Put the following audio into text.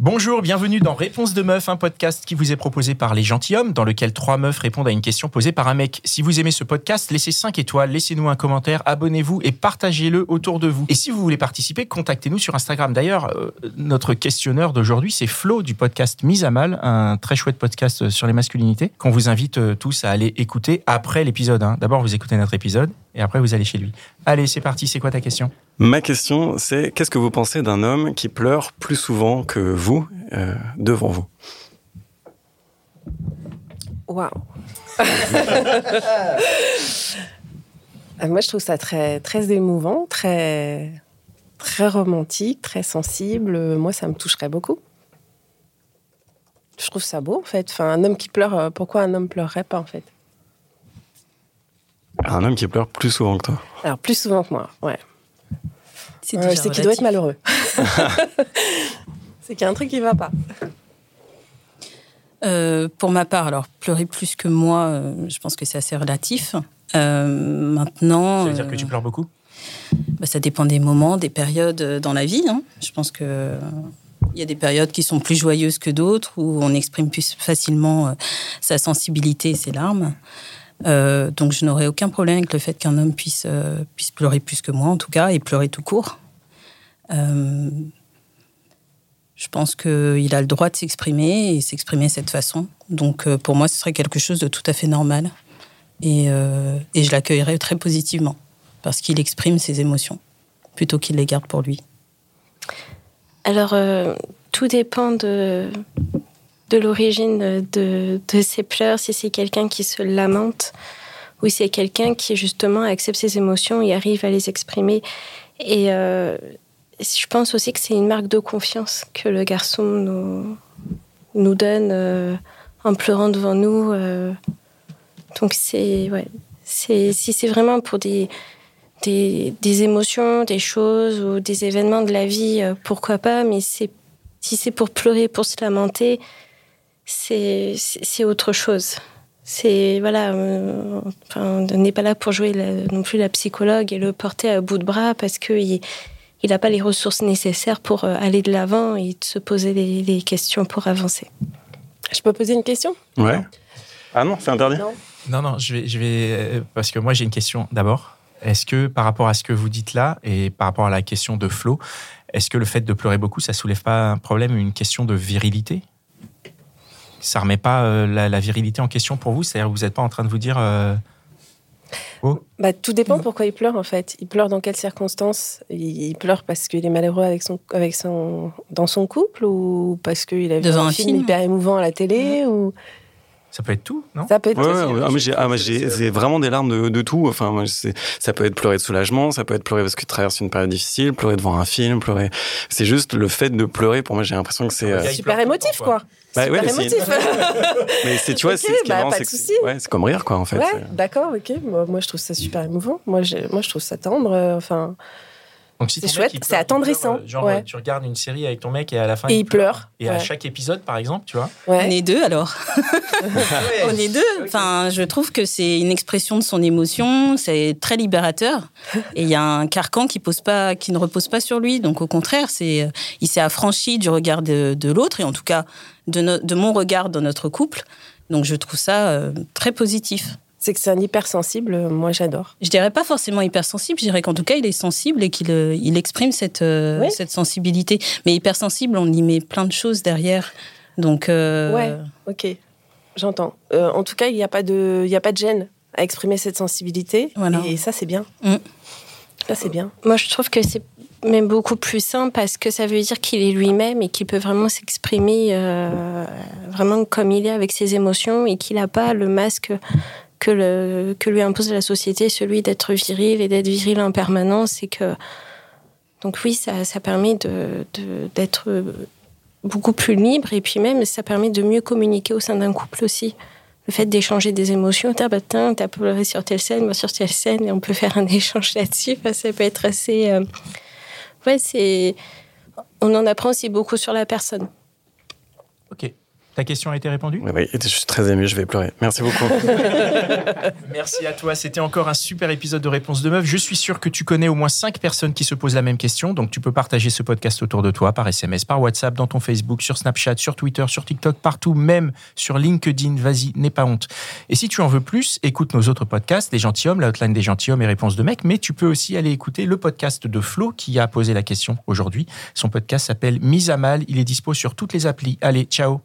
Bonjour, bienvenue dans Réponse de meuf, un podcast qui vous est proposé par les gentilshommes, dans lequel trois meufs répondent à une question posée par un mec. Si vous aimez ce podcast, laissez 5 étoiles, laissez-nous un commentaire, abonnez-vous et partagez-le autour de vous. Et si vous voulez participer, contactez-nous sur Instagram. D'ailleurs, euh, notre questionneur d'aujourd'hui, c'est Flo du podcast Mise à Mal, un très chouette podcast sur les masculinités, qu'on vous invite euh, tous à aller écouter après l'épisode. hein. D'abord, vous écoutez notre épisode et après, vous allez chez lui. Allez, c'est parti, c'est quoi ta question? Ma question, c'est qu'est-ce que vous pensez d'un homme qui pleure plus souvent que vous euh, devant vous? Waouh Euh, Moi, je trouve ça très, très émouvant, très, très romantique, très sensible. Moi, ça me toucherait beaucoup. Je trouve ça beau, en fait. Enfin, un homme qui pleure, euh, pourquoi un homme pleurerait pas, en fait? Un homme qui pleure plus souvent que toi. Alors, plus souvent que moi, ouais. C'est c'est qu'il doit être malheureux. c'est qu'il y a un truc qui va pas. Euh, pour ma part, alors pleurer plus que moi, euh, je pense que c'est assez relatif. Euh, maintenant, Ça veut dire que tu pleures beaucoup? bah, ça dépend des moments, des périodes dans la vie. hein. Je pense que euh, il y a des périodes qui sont plus joyeuses que d'autres où on exprime plus facilement euh, sa sensibilité et ses larmes. Euh, donc je n'aurais aucun problème avec le fait qu'un homme puisse euh, puisse pleurer plus que moi en tout cas et pleurer tout court. Euh, je pense qu'il a le droit de s'exprimer et s'exprimer de cette façon. Donc pour moi, ce serait quelque chose de tout à fait normal. Et, et je l'accueillerais très positivement parce qu'il exprime ses émotions plutôt qu'il les garde pour lui. Alors, tout dépend de, de l'origine de, de ses pleurs, si c'est quelqu'un qui se lamente ou si c'est quelqu'un qui, justement, accepte ses émotions et arrive à les exprimer. Et euh, je pense aussi que c'est une marque de confiance que le garçon nous, nous donne euh, en pleurant devant nous. euh. donc, c'est. Ouais, si c'est vraiment pour des, des, des émotions, des choses ou des événements de la vie, pourquoi pas, mais si c'est pour pleurer, pour se lamenter, c'est, autre chose. C'est, voilà, euh, enfin, on n'est pas là pour jouer la- non plus la psychologue et le porter à bout de bras parce qu'il il n'a pas les ressources nécessaires pour euh, aller de l'avant et de se poser les, les questions pour avancer. Je peux poser une question? Ouais. Ah non, c'est interdit. Non. Non, non, je vais, je vais euh, parce que moi j'ai une question d'abord. Est-ce que par rapport à ce que vous dites là et par rapport à la question de Flo, est-ce que le fait de pleurer beaucoup, ça soulève pas un problème, une question de virilité? Ça remet pas euh, la, la virilité en question pour vous? C'est-à-dire que vous n'êtes pas en train de vous dire euh, oh? Bah, tout dépend pourquoi il pleure en fait. Il pleure dans quelles circonstances? Il, il pleure parce qu'il est malheureux avec son, avec son, dans son couple ou parce qu'il a vu un, un film, hyper émouvant à la télé ou ça peut être tout, non? Ça peut être Ouais, aussi, ouais, ouais. Ah, mais j'ai, ah, j'ai, c'est vraiment des larmes de, de tout. Enfin, moi, ça peut être pleurer de soulagement, ça peut être pleurer parce que tu traverses une période difficile, pleurer devant un film, pleurer. C'est juste le fait de pleurer. Pour moi, j'ai l'impression que c'est. euh, super émotif quoi. Bah ouais, super émotif. Mais c'est, tu vois, Ok, c'est ce qui est bah, pas c'est ouais, c'est comme rire, quoi, en fait. ouais, d'accord, ok. Moi, moi, je trouve ça super émouvant. Moi, je, moi, je trouve ça tendre. euh, Enfin, Donc si C'est chouette, c'est attendrissant, pleure, euh, genre ouais. euh, tu regardes une série avec ton mec et à la fin et il pleure. Et à chaque épisode, par exemple, tu vois On est deux alors. On est deux. Enfin, je trouve que c'est une expression de son émotion, c'est très libérateur. Et il y a un carcan qui pose pas, qui ne repose pas sur lui. Donc au contraire, c'est, il s'est affranchi du regard de, de l'autre et en tout cas de, no- de mon regard dans notre couple. Donc je trouve ça euh, très positif. C'est que c'est un hypersensible. euh, Moi, j'adore. Je dirais pas forcément hypersensible, je dirais qu'en tout cas il est sensible et qu'il euh, il exprime cette, euh, Oui. cette sensibilité. Mais hypersensible, on y met plein de choses derrière. Donc euh, Ouais. Ok, j'entends. Euh, en tout cas, il n'y a pas de, il y a pas de gêne à exprimer cette sensibilité. Voilà. Et ça, c'est bien. Mm. Ça, c'est bien. Moi, je trouve que c'est même beaucoup plus simple parce que ça veut dire qu'il est lui-même et qu'il peut vraiment s'exprimer euh, vraiment comme il est avec ses émotions et qu'il n'a pas le masque que, lui impose la société, celui d'être viril et d'être viril en permanence et que Donc oui, ça, permet d'être beaucoup plus libre et puis même ça permet de mieux communiquer au sein d'un couple aussi. Le fait d'échanger des émotions, t'as bah, t'as pleuré sur telle scène, moi sur telle scène, et on peut faire un échange là-dessus. Ça peut être assez. euh, Ouais, c'est. On en apprend aussi beaucoup sur la personne. Ok. Ta question a été répondue Oui, je suis très ému, je vais pleurer. Merci beaucoup. Merci à toi. C'était encore un super épisode de Réponse de Meuf. Je suis sûr que tu connais au moins 5 personnes qui se posent la même question. Donc, tu peux partager ce podcast autour de toi par SMS, par WhatsApp, dans ton Facebook, sur Snapchat, sur Twitter, sur TikTok, partout, même sur LinkedIn. Vas-y, n'aie pas honte. Et si tu en veux plus, écoute nos autres podcasts, Les Gentilhommes, la hotline des Gentilhommes et Réponse de Mec. Mais tu peux aussi aller écouter le podcast de Flo qui a posé la question aujourd'hui. Son podcast s'appelle Mise à mal. Il est dispo sur toutes les applis. Allez, ciao